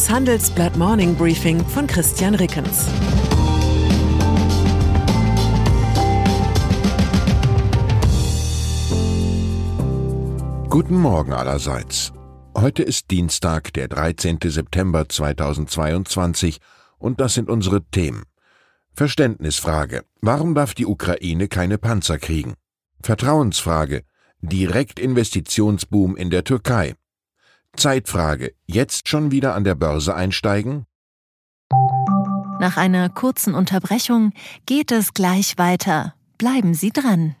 Das Handelsblatt Morning Briefing von Christian Rickens. Guten Morgen allerseits. Heute ist Dienstag, der 13. September 2022 und das sind unsere Themen. Verständnisfrage. Warum darf die Ukraine keine Panzer kriegen? Vertrauensfrage. Direktinvestitionsboom in der Türkei. Zeitfrage. Jetzt schon wieder an der Börse einsteigen? Nach einer kurzen Unterbrechung geht es gleich weiter. Bleiben Sie dran.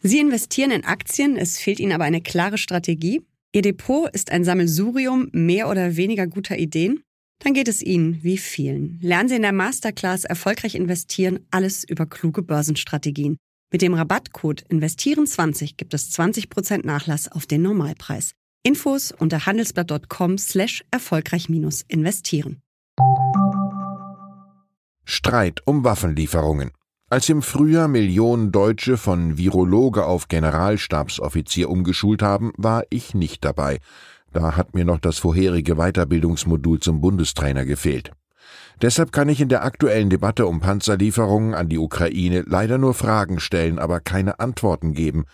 Sie investieren in Aktien, es fehlt Ihnen aber eine klare Strategie. Ihr Depot ist ein Sammelsurium mehr oder weniger guter Ideen. Dann geht es Ihnen wie vielen. Lernen Sie in der Masterclass erfolgreich investieren, alles über kluge Börsenstrategien. Mit dem Rabattcode Investieren20 gibt es 20% Nachlass auf den Normalpreis. Infos unter handelsblatt.com slash erfolgreich investieren. Streit um Waffenlieferungen. Als im Frühjahr Millionen Deutsche von Virologe auf Generalstabsoffizier umgeschult haben, war ich nicht dabei. Da hat mir noch das vorherige Weiterbildungsmodul zum Bundestrainer gefehlt. Deshalb kann ich in der aktuellen Debatte um Panzerlieferungen an die Ukraine leider nur Fragen stellen, aber keine Antworten geben.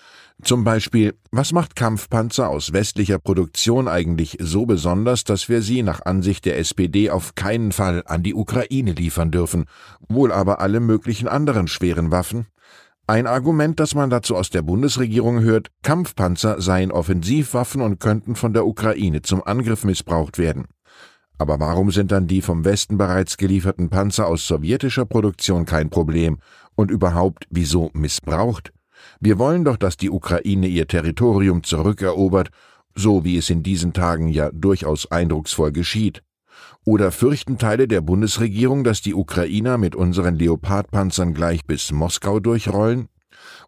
Zum Beispiel, was macht Kampfpanzer aus westlicher Produktion eigentlich so besonders, dass wir sie nach Ansicht der SPD auf keinen Fall an die Ukraine liefern dürfen, wohl aber alle möglichen anderen schweren Waffen? Ein Argument, das man dazu aus der Bundesregierung hört, Kampfpanzer seien Offensivwaffen und könnten von der Ukraine zum Angriff missbraucht werden. Aber warum sind dann die vom Westen bereits gelieferten Panzer aus sowjetischer Produktion kein Problem? Und überhaupt, wieso missbraucht? Wir wollen doch, dass die Ukraine ihr Territorium zurückerobert, so wie es in diesen Tagen ja durchaus eindrucksvoll geschieht. Oder fürchten Teile der Bundesregierung, dass die Ukrainer mit unseren Leopardpanzern gleich bis Moskau durchrollen?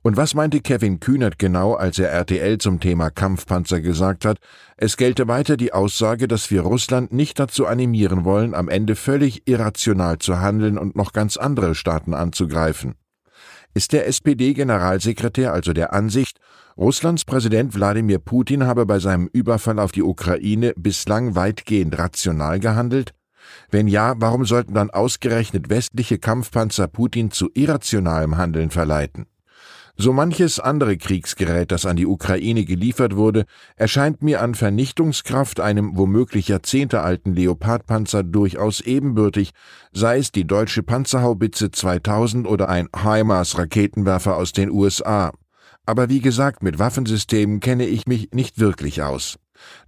Und was meinte Kevin Kühnert genau, als er RTL zum Thema Kampfpanzer gesagt hat, es gelte weiter die Aussage, dass wir Russland nicht dazu animieren wollen, am Ende völlig irrational zu handeln und noch ganz andere Staaten anzugreifen. Ist der SPD-Generalsekretär also der Ansicht, Russlands Präsident Wladimir Putin habe bei seinem Überfall auf die Ukraine bislang weitgehend rational gehandelt? Wenn ja, warum sollten dann ausgerechnet westliche Kampfpanzer Putin zu irrationalem Handeln verleiten? So manches andere Kriegsgerät, das an die Ukraine geliefert wurde, erscheint mir an Vernichtungskraft einem womöglich jahrzehntealten Leopardpanzer durchaus ebenbürtig, sei es die deutsche Panzerhaubitze 2000 oder ein HIMARS-Raketenwerfer aus den USA. Aber wie gesagt, mit Waffensystemen kenne ich mich nicht wirklich aus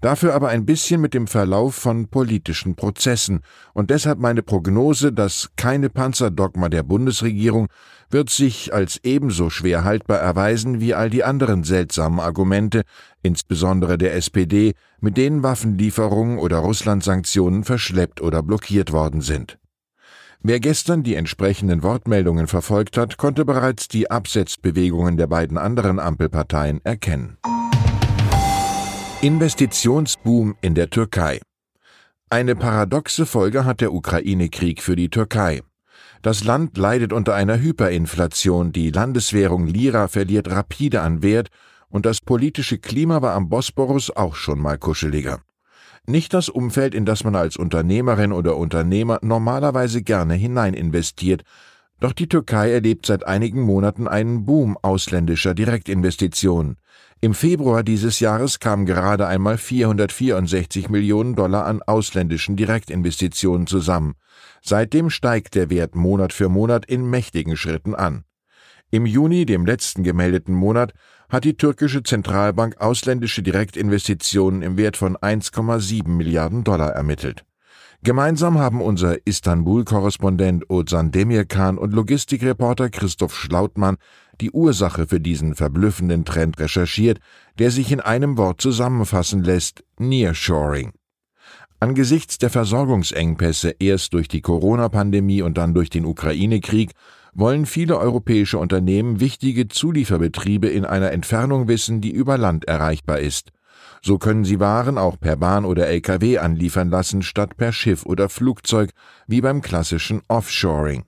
dafür aber ein bisschen mit dem Verlauf von politischen Prozessen, und deshalb meine Prognose, dass keine Panzerdogma der Bundesregierung wird sich als ebenso schwer haltbar erweisen wie all die anderen seltsamen Argumente, insbesondere der SPD, mit denen Waffenlieferungen oder Russlandsanktionen verschleppt oder blockiert worden sind. Wer gestern die entsprechenden Wortmeldungen verfolgt hat, konnte bereits die Absetzbewegungen der beiden anderen Ampelparteien erkennen. Investitionsboom in der Türkei. Eine paradoxe Folge hat der Ukraine-Krieg für die Türkei. Das Land leidet unter einer Hyperinflation, die Landeswährung Lira verliert rapide an Wert und das politische Klima war am Bosporus auch schon mal kuscheliger. Nicht das Umfeld, in das man als Unternehmerin oder Unternehmer normalerweise gerne hinein investiert, doch die Türkei erlebt seit einigen Monaten einen Boom ausländischer Direktinvestitionen. Im Februar dieses Jahres kamen gerade einmal 464 Millionen Dollar an ausländischen Direktinvestitionen zusammen. Seitdem steigt der Wert Monat für Monat in mächtigen Schritten an. Im Juni, dem letzten gemeldeten Monat, hat die türkische Zentralbank ausländische Direktinvestitionen im Wert von 1,7 Milliarden Dollar ermittelt. Gemeinsam haben unser Istanbul-Korrespondent Ozan Demirkan und Logistikreporter Christoph Schlautmann die Ursache für diesen verblüffenden Trend recherchiert, der sich in einem Wort zusammenfassen lässt Nearshoring. Angesichts der Versorgungsengpässe erst durch die Corona-Pandemie und dann durch den Ukraine-Krieg wollen viele europäische Unternehmen wichtige Zulieferbetriebe in einer Entfernung wissen, die über Land erreichbar ist. So können sie Waren auch per Bahn oder Lkw anliefern lassen, statt per Schiff oder Flugzeug, wie beim klassischen Offshoring.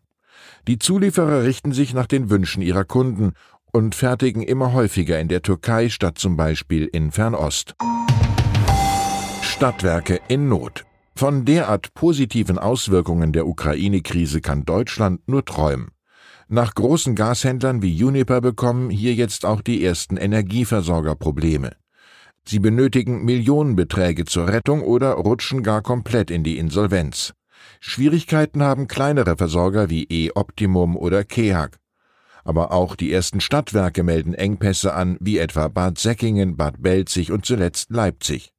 Die Zulieferer richten sich nach den Wünschen ihrer Kunden und fertigen immer häufiger in der Türkei statt zum Beispiel in Fernost. Stadtwerke in Not. Von derart positiven Auswirkungen der Ukraine-Krise kann Deutschland nur träumen. Nach großen Gashändlern wie Uniper bekommen hier jetzt auch die ersten Energieversorger Probleme. Sie benötigen Millionenbeträge zur Rettung oder rutschen gar komplett in die Insolvenz. Schwierigkeiten haben kleinere Versorger wie E-Optimum oder KEHAG. Aber auch die ersten Stadtwerke melden Engpässe an, wie etwa Bad Säckingen, Bad Belzig und zuletzt Leipzig.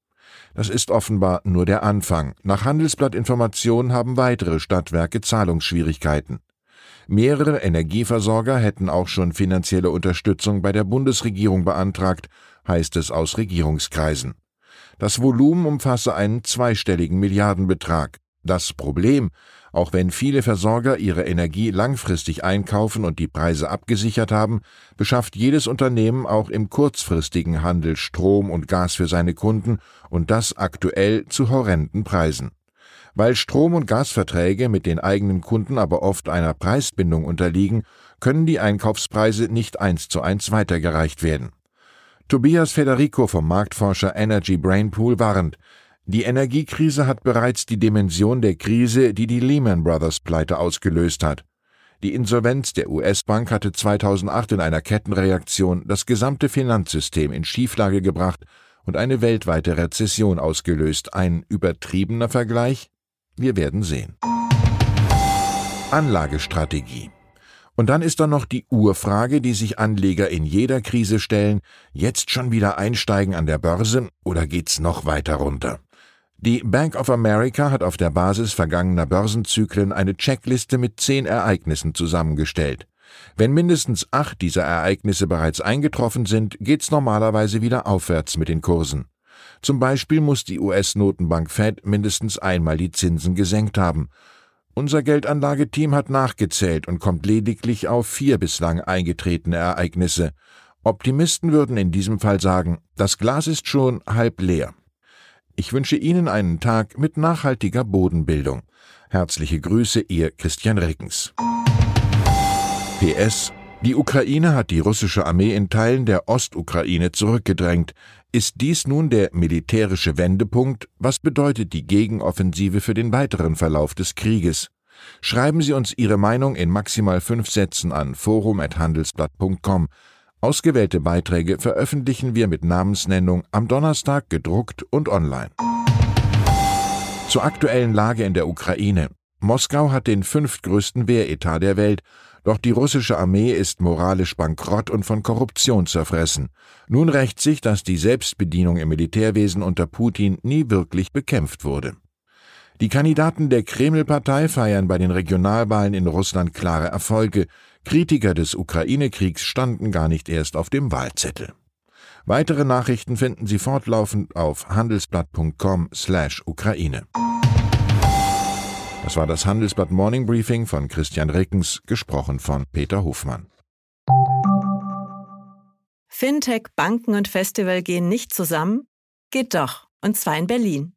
Das ist offenbar nur der Anfang. Nach Handelsblattinformationen haben weitere Stadtwerke Zahlungsschwierigkeiten. Mehrere Energieversorger hätten auch schon finanzielle Unterstützung bei der Bundesregierung beantragt, heißt es aus Regierungskreisen. Das Volumen umfasse einen zweistelligen Milliardenbetrag. Das Problem, auch wenn viele Versorger ihre Energie langfristig einkaufen und die Preise abgesichert haben, beschafft jedes Unternehmen auch im kurzfristigen Handel Strom und Gas für seine Kunden und das aktuell zu horrenden Preisen. Weil Strom- und Gasverträge mit den eigenen Kunden aber oft einer Preisbindung unterliegen, können die Einkaufspreise nicht eins zu eins weitergereicht werden. Tobias Federico vom Marktforscher Energy Brainpool warnt, die Energiekrise hat bereits die Dimension der Krise, die die Lehman Brothers Pleite ausgelöst hat. Die Insolvenz der US-Bank hatte 2008 in einer Kettenreaktion das gesamte Finanzsystem in Schieflage gebracht und eine weltweite Rezession ausgelöst. Ein übertriebener Vergleich? Wir werden sehen. Anlagestrategie. Und dann ist da noch die Urfrage, die sich Anleger in jeder Krise stellen, jetzt schon wieder einsteigen an der Börse oder geht's noch weiter runter? Die Bank of America hat auf der Basis vergangener Börsenzyklen eine Checkliste mit zehn Ereignissen zusammengestellt. Wenn mindestens acht dieser Ereignisse bereits eingetroffen sind, geht's normalerweise wieder aufwärts mit den Kursen. Zum Beispiel muss die US-Notenbank Fed mindestens einmal die Zinsen gesenkt haben. Unser Geldanlageteam hat nachgezählt und kommt lediglich auf vier bislang eingetretene Ereignisse. Optimisten würden in diesem Fall sagen, das Glas ist schon halb leer. Ich wünsche Ihnen einen Tag mit nachhaltiger Bodenbildung. Herzliche Grüße, Ihr Christian Rickens. PS die Ukraine hat die russische Armee in Teilen der Ostukraine zurückgedrängt. Ist dies nun der militärische Wendepunkt? Was bedeutet die Gegenoffensive für den weiteren Verlauf des Krieges? Schreiben Sie uns Ihre Meinung in maximal fünf Sätzen an forum.handelsblatt.com. Ausgewählte Beiträge veröffentlichen wir mit Namensnennung am Donnerstag gedruckt und online. Zur aktuellen Lage in der Ukraine. Moskau hat den fünftgrößten Wehretat der Welt doch die russische Armee ist moralisch bankrott und von Korruption zerfressen. Nun rächt sich, dass die Selbstbedienung im Militärwesen unter Putin nie wirklich bekämpft wurde. Die Kandidaten der Kreml-Partei feiern bei den Regionalwahlen in Russland klare Erfolge. Kritiker des Ukraine-Kriegs standen gar nicht erst auf dem Wahlzettel. Weitere Nachrichten finden Sie fortlaufend auf handelsblatt.com/Ukraine. Das war das Handelsblatt Morning Briefing von Christian Rickens, gesprochen von Peter Hofmann. Fintech, Banken und Festival gehen nicht zusammen? Geht doch, und zwar in Berlin.